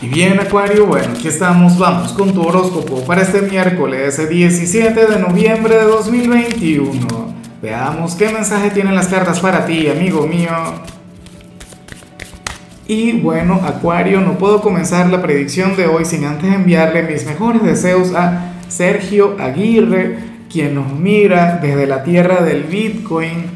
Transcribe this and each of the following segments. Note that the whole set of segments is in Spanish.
Y bien, Acuario, bueno, aquí estamos, vamos con tu horóscopo para este miércoles 17 de noviembre de 2021. Veamos qué mensaje tienen las cartas para ti, amigo mío. Y bueno, Acuario, no puedo comenzar la predicción de hoy sin antes enviarle mis mejores deseos a Sergio Aguirre, quien nos mira desde la tierra del Bitcoin.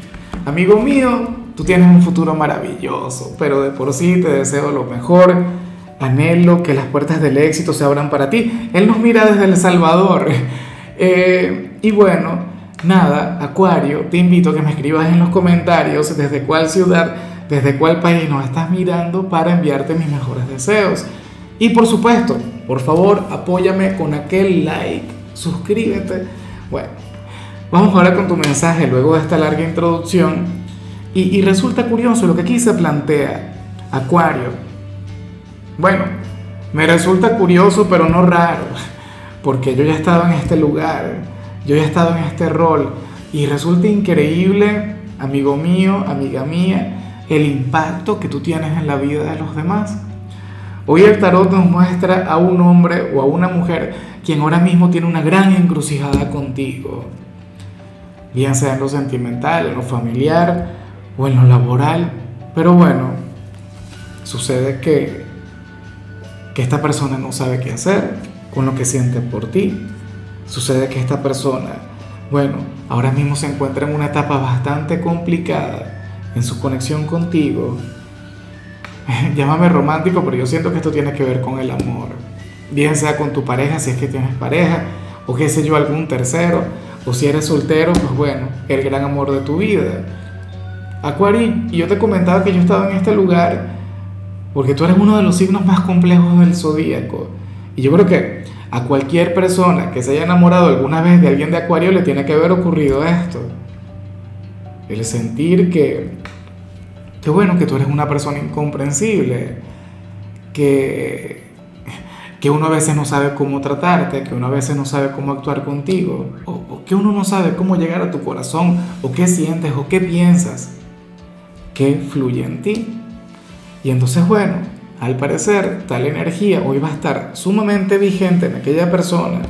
Amigo mío, tú tienes un futuro maravilloso, pero de por sí te deseo lo mejor anhelo que las puertas del éxito se abran para ti. Él nos mira desde El Salvador. Eh, y bueno, nada, Acuario, te invito a que me escribas en los comentarios desde cuál ciudad, desde cuál país nos estás mirando para enviarte mis mejores deseos. Y por supuesto, por favor, apóyame con aquel like, suscríbete. Bueno, vamos ahora con tu mensaje luego de esta larga introducción. Y, y resulta curioso lo que aquí se plantea. Acuario, bueno, me resulta curioso, pero no raro, porque yo ya he estado en este lugar, yo ya he estado en este rol, y resulta increíble, amigo mío, amiga mía, el impacto que tú tienes en la vida de los demás. Hoy el tarot nos muestra a un hombre o a una mujer quien ahora mismo tiene una gran encrucijada contigo, bien sea en lo sentimental, en lo familiar o en lo laboral. Pero bueno, sucede que que esta persona no sabe qué hacer con lo que siente por ti. Sucede que esta persona, bueno, ahora mismo se encuentra en una etapa bastante complicada en su conexión contigo. Llámame romántico, pero yo siento que esto tiene que ver con el amor. Bien sea con tu pareja, si es que tienes pareja, o qué sé yo, algún tercero, o si eres soltero, pues bueno, el gran amor de tu vida. Acuario, y yo te comentaba que yo estaba en este lugar porque tú eres uno de los signos más complejos del zodíaco. Y yo creo que a cualquier persona que se haya enamorado alguna vez de alguien de Acuario le tiene que haber ocurrido esto. El sentir que, que bueno, que tú eres una persona incomprensible, que, que uno a veces no sabe cómo tratarte, que uno a veces no sabe cómo actuar contigo, o, o que uno no sabe cómo llegar a tu corazón, o qué sientes, o qué piensas, que fluye en ti. Y entonces, bueno, al parecer tal energía hoy va a estar sumamente vigente en aquella persona,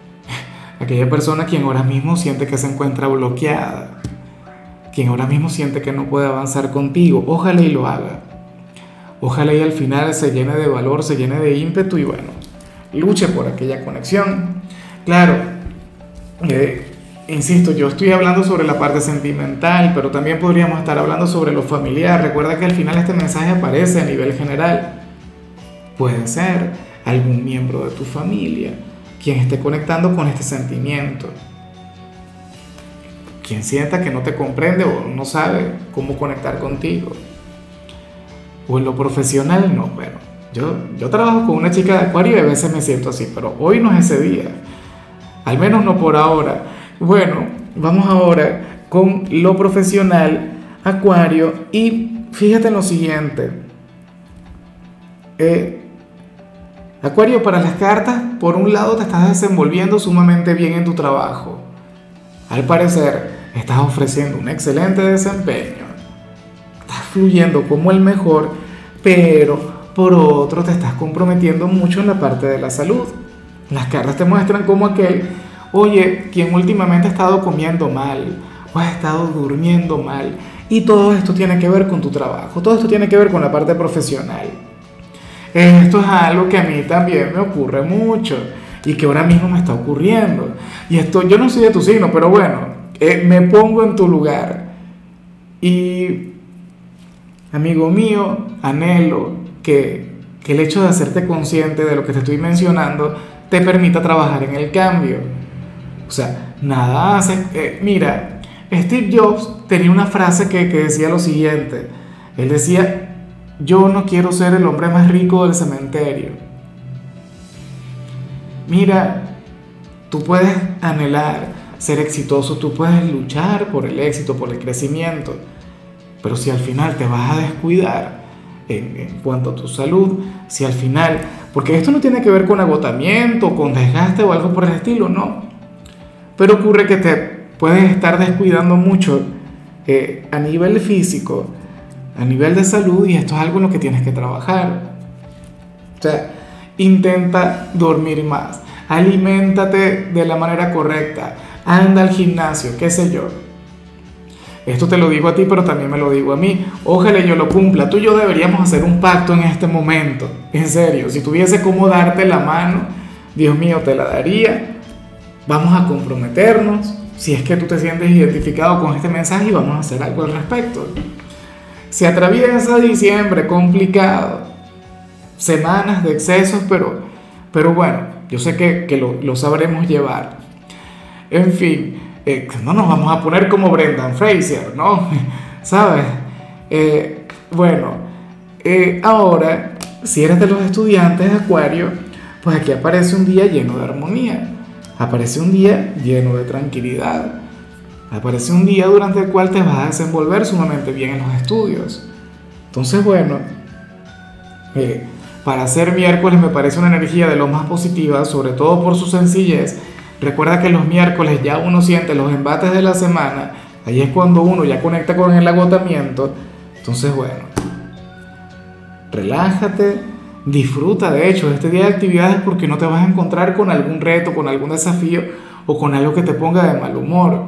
aquella persona quien ahora mismo siente que se encuentra bloqueada, quien ahora mismo siente que no puede avanzar contigo, ojalá y lo haga. Ojalá y al final se llene de valor, se llene de ímpetu y bueno, luche por aquella conexión. Claro, eh, Insisto, yo estoy hablando sobre la parte sentimental, pero también podríamos estar hablando sobre lo familiar. Recuerda que al final este mensaje aparece a nivel general. Puede ser algún miembro de tu familia quien esté conectando con este sentimiento. Quien sienta que no te comprende o no sabe cómo conectar contigo. O en lo profesional, no. Bueno, yo, yo trabajo con una chica de acuario y a veces me siento así, pero hoy no es ese día. Al menos no por ahora. Bueno, vamos ahora con lo profesional, Acuario, y fíjate en lo siguiente. Eh, Acuario, para las cartas, por un lado te estás desenvolviendo sumamente bien en tu trabajo. Al parecer, estás ofreciendo un excelente desempeño. Estás fluyendo como el mejor, pero por otro te estás comprometiendo mucho en la parte de la salud. Las cartas te muestran como aquel Oye, quien últimamente ha estado comiendo mal o ha estado durmiendo mal. Y todo esto tiene que ver con tu trabajo, todo esto tiene que ver con la parte profesional. Esto es algo que a mí también me ocurre mucho y que ahora mismo me está ocurriendo. Y esto, yo no soy de tu signo, pero bueno, eh, me pongo en tu lugar. Y, amigo mío, anhelo que, que el hecho de hacerte consciente de lo que te estoy mencionando te permita trabajar en el cambio o sea, nada hace... Eh, mira, Steve Jobs tenía una frase que, que decía lo siguiente. Él decía, yo no quiero ser el hombre más rico del cementerio. Mira, tú puedes anhelar ser exitoso, tú puedes luchar por el éxito, por el crecimiento, pero si al final te vas a descuidar en, en, cuanto a tu salud, si al final, porque esto no tiene que ver con agotamiento, con desgaste o algo por el estilo, no. Pero ocurre que te puedes estar descuidando mucho eh, a nivel físico, a nivel de salud, y esto es algo en lo que tienes que trabajar. sea, intenta dormir más, aliméntate de la manera correcta, anda al gimnasio, qué sé yo. Esto te lo digo a ti, pero también me lo digo a mí. Ojalá yo lo cumpla. Tú y yo deberíamos hacer un pacto en este momento. En serio, si tuviese cómo darte la mano, Dios mío, te la daría. Vamos a comprometernos. Si es que tú te sientes identificado con este mensaje y vamos a hacer algo al respecto. Se atraviesa diciembre complicado. Semanas de excesos, pero, pero bueno, yo sé que, que lo, lo sabremos llevar. En fin, eh, no nos vamos a poner como Brendan Fraser, ¿no? ¿Sabes? Eh, bueno, eh, ahora, si eres de los estudiantes de Acuario, pues aquí aparece un día lleno de armonía, aparece un día lleno de tranquilidad, aparece un día durante el cual te vas a desenvolver sumamente bien en los estudios. Entonces, bueno, para ser miércoles me parece una energía de lo más positiva, sobre todo por su sencillez Recuerda que los miércoles ya uno siente los embates de la semana, ahí es cuando uno ya conecta con el agotamiento. Entonces, bueno, relájate, disfruta de hecho este día de actividades porque no te vas a encontrar con algún reto, con algún desafío o con algo que te ponga de mal humor.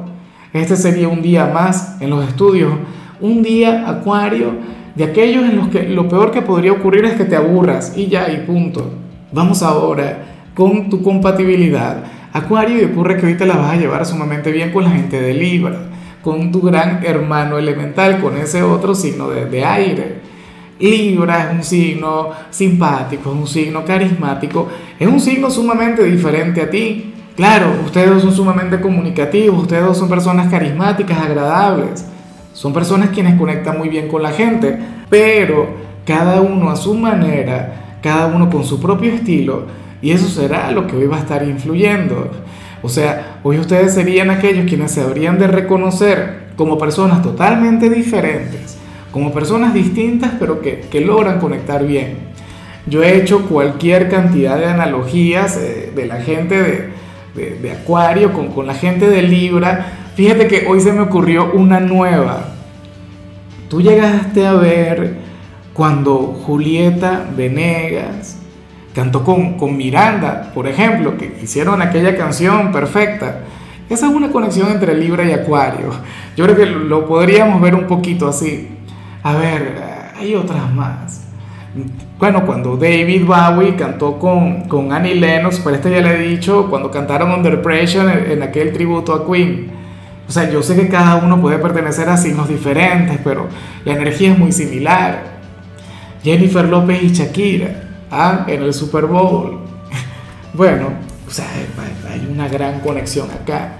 Este sería un día más en los estudios, un día acuario de aquellos en los que lo peor que podría ocurrir es que te aburras y ya y punto. Vamos ahora con tu compatibilidad Acuario y ocurre que ahorita la vas a llevar sumamente bien con la gente de Libra, con tu gran hermano elemental, con ese otro signo de, aire. Libra es un signo simpático, es un signo carismático, es un signo sumamente diferente a ti. Claro, ustedes dos son sumamente comunicativos, ustedes dos son personas carismáticas, agradables, son personas quienes conectan muy bien con la gente, pero cada uno a su manera, cada uno con su propio estilo, y eso será lo que hoy va a estar influyendo. O sea, hoy ustedes serían aquellos quienes se habrían de reconocer como personas totalmente diferentes, como personas distintas, pero que, que logran conectar bien. Yo he hecho cualquier cantidad de analogías eh, de la gente de, de, de Acuario con, con la gente de Libra. Fíjate que hoy se me ocurrió una nueva. Tú llegaste a ver cuando Julieta Venegas cantó con, con Miranda, por ejemplo, que hicieron aquella canción perfecta. Esa es una conexión entre Libra y Acuario. Yo creo que lo podríamos ver un poquito así. A ver, hay otras más. Bueno, cuando David Bowie cantó con, con Annie Lennox, por esto ya le he dicho, cuando cantaron Under Pressure en, en aquel tributo a Queen. O sea, yo sé que cada uno puede pertenecer a signos diferentes, pero la energía es muy similar. Jennifer López y Shakira ¿ah? en el Super Bowl. Bueno, o sea, hay una gran conexión acá.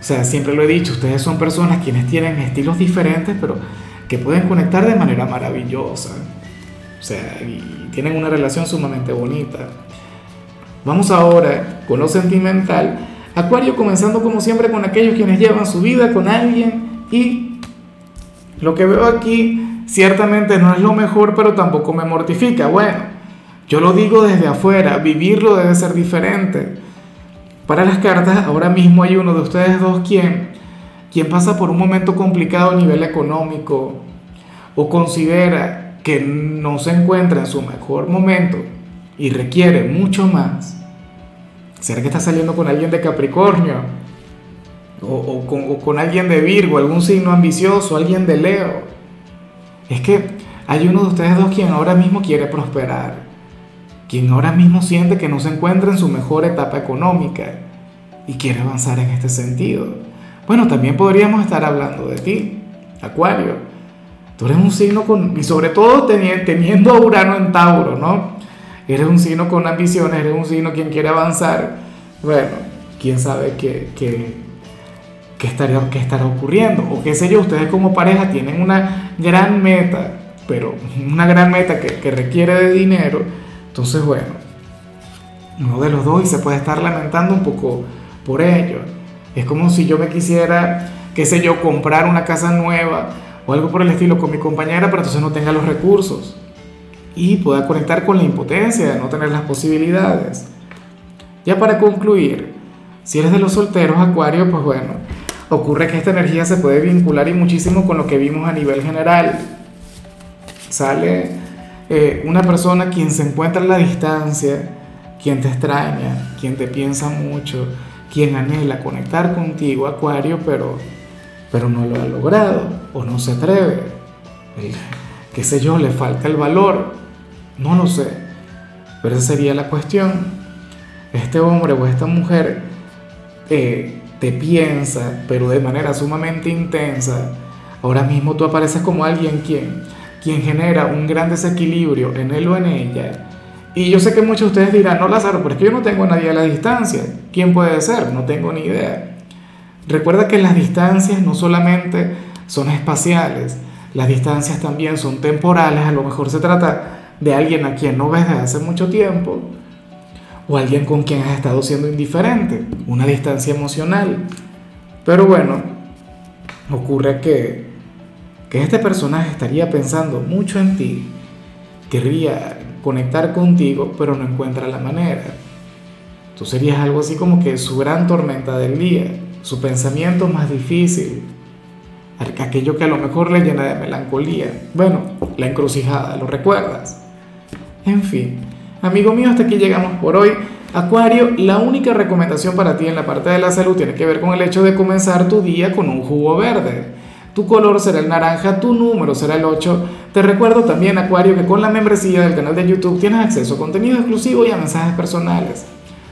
O sea, siempre lo he dicho, ustedes son personas quienes tienen estilos diferentes, pero que pueden conectar de manera maravillosa. O sea, y tienen una relación sumamente bonita. Vamos ahora con lo sentimental. Acuario comenzando como siempre con aquellos quienes llevan su vida con alguien y lo que veo aquí ciertamente no es lo mejor, pero tampoco me mortifica. Bueno, yo lo digo desde afuera, vivirlo debe ser diferente. Para las cartas, ahora mismo hay uno de ustedes dos quien, quien pasa por un momento complicado a nivel económico o considera que no se encuentra en su mejor momento y requiere mucho más. ¿Será que está saliendo con alguien de Capricornio? O, con, o con alguien de Virgo, algún signo ambicioso, alguien de Leo. Es que hay uno de ustedes dos quien ahora mismo quiere prosperar quien ahora mismo siente que no se encuentra en su mejor etapa económica y quiere avanzar en este sentido. Bueno, también podríamos estar hablando de ti, Acuario. Tú eres un signo con, y sobre todo teniendo a Urano en Tauro, ¿no? Eres un signo con ambiciones, eres un signo quien quiere avanzar. Bueno, quién sabe qué, qué, qué, estaría, qué estará ocurriendo. O qué sé yo, ustedes como pareja tienen una gran meta, pero una gran meta que, que requiere de dinero entonces, bueno, uno de los dos y se puede estar lamentando un poco por ello. Es como si yo me quisiera, qué sé yo, comprar una casa nueva o algo por el estilo con mi compañera, pero entonces no tenga los recursos y pueda conectar con la impotencia de no tener las posibilidades. Ya para concluir, si eres de los solteros, Acuario, pues bueno, ocurre que esta energía se puede vincular y muchísimo con lo que vimos a nivel general. Sale eh, una persona quien se encuentra a la distancia, quien te extraña, quien te piensa mucho, quien anhela conectar contigo, Acuario, pero, pero no lo ha logrado o no se atreve. qué sé yo, le falta el valor, no lo sé, pero esa sería la cuestión. Este hombre o esta mujer eh, te piensa, pero de manera sumamente intensa. Ahora mismo tú apareces como alguien quien, quien genera un gran desequilibrio en él o en ella y yo sé que muchos de ustedes dirán, no Lázaro, pero es que yo no tengo nadie a la distancia. ¿Quién puede ser? No tengo ni idea. Recuerda que las distancias no solamente son espaciales, las distancias también son temporales. A lo mejor se trata de alguien a quien no ves desde hace mucho tiempo o alguien con quien has estado siendo indiferente, una distancia emocional. Pero bueno, ocurre que, que este personaje estaría pensando mucho en ti, querría conectar contigo, pero no encuentra la manera. Tú serías algo así como que su gran tormenta del día, su pensamiento más difícil, aquello que a lo mejor le llena de melancolía. Bueno, la encrucijada, ¿lo recuerdas? En fin, amigo mío, hasta aquí llegamos por hoy. Acuario, la única recomendación para ti en la parte de la salud tiene que ver con el hecho de comenzar tu día con un jugo verde. Tu color será el naranja, tu número será el 8. Te recuerdo también, Acuario, que con la membresía del canal de YouTube tienes acceso a contenido exclusivo y a mensajes personales.